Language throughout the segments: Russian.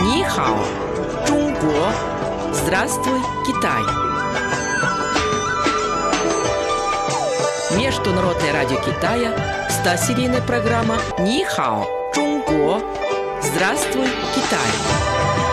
Нихао, Чунго. Здравствуй, Китай. Международное радио Китая, 100-серийная программа Нихао, Чунго. Здравствуй, Китай.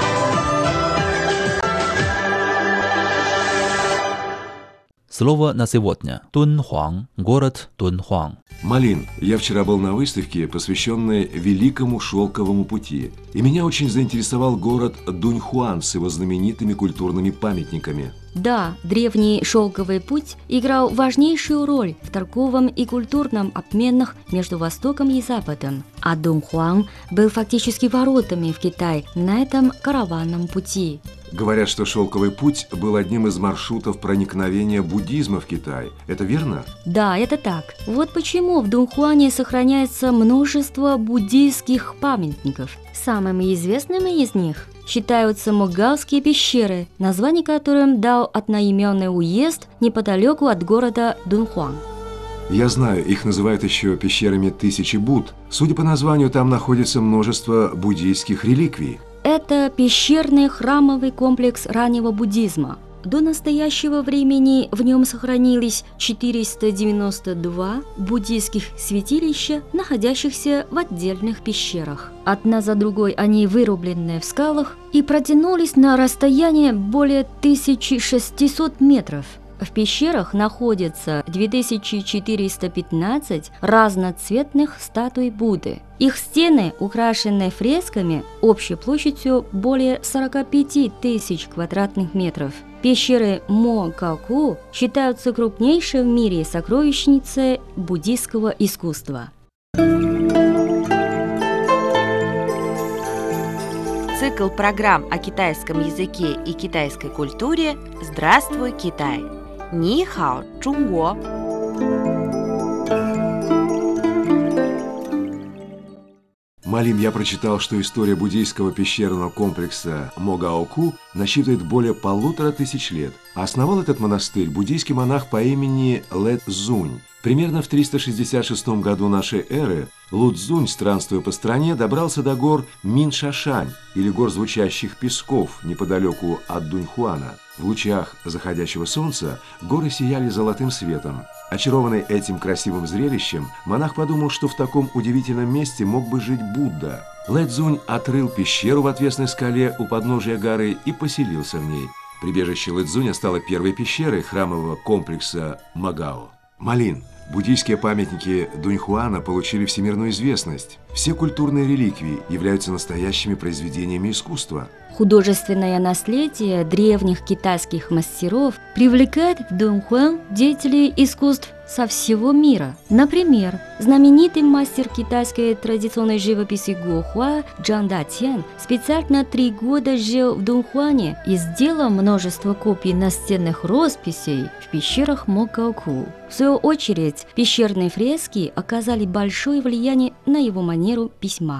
Слово на сегодня. Тунхуан. Город Тунхуан. Малин, я вчера был на выставке, посвященной Великому Шелковому пути, и меня очень заинтересовал город Дуньхуан с его знаменитыми культурными памятниками. Да, древний шелковый путь играл важнейшую роль в торговом и культурном обменах между Востоком и Западом, а Дунхуан был фактически воротами в Китай на этом караванном пути. Говорят, что шелковый путь был одним из маршрутов проникновения буддизма в Китай. Это верно? Да, это так. Вот почему в Дунхуане сохраняется множество буддийских памятников. Самыми известными из них считаются Могалские пещеры, название которым дал одноименный уезд неподалеку от города Дунхуан. Я знаю, их называют еще пещерами Тысячи Буд. Судя по названию, там находится множество буддийских реликвий. Это пещерный храмовый комплекс раннего буддизма. До настоящего времени в нем сохранились 492 буддийских святилища, находящихся в отдельных пещерах. Одна за другой они вырублены в скалах и протянулись на расстояние более 1600 метров – в пещерах находится 2415 разноцветных статуй Будды. Их стены украшены фресками общей площадью более 45 тысяч квадратных метров. Пещеры Мо Каку считаются крупнейшей в мире сокровищницей буддийского искусства. Цикл программ о китайском языке и китайской культуре «Здравствуй, Китай!» 你好，中国。Малим, я прочитал, что история буддийского пещерного комплекса Могаоку насчитывает более полутора тысяч лет. А основал этот монастырь буддийский монах по имени Лэ Цзунь. Примерно в 366 году нашей эры Лудзунь, странствуя по стране, добрался до гор Миншашань, или гор звучащих песков, неподалеку от Дуньхуана. В лучах заходящего солнца горы сияли золотым светом. Очарованный этим красивым зрелищем, монах подумал, что в таком удивительном месте мог бы жить Будда. Лэдзунь отрыл пещеру в отвесной скале у подножия горы и поселился в ней. Прибежище Лэдзуня стало первой пещерой храмового комплекса Магао. Малин – Буддийские памятники Дуньхуана получили всемирную известность. Все культурные реликвии являются настоящими произведениями искусства. Художественное наследие древних китайских мастеров привлекает в Дунхуан деятелей искусств со всего мира. Например, знаменитый мастер китайской традиционной живописи Гохуа Джан Датьян специально три года жил в Дунхуане и сделал множество копий настенных росписей в пещерах Мокаоку. В свою очередь, пещерные фрески оказали большое влияние на его манеру письма.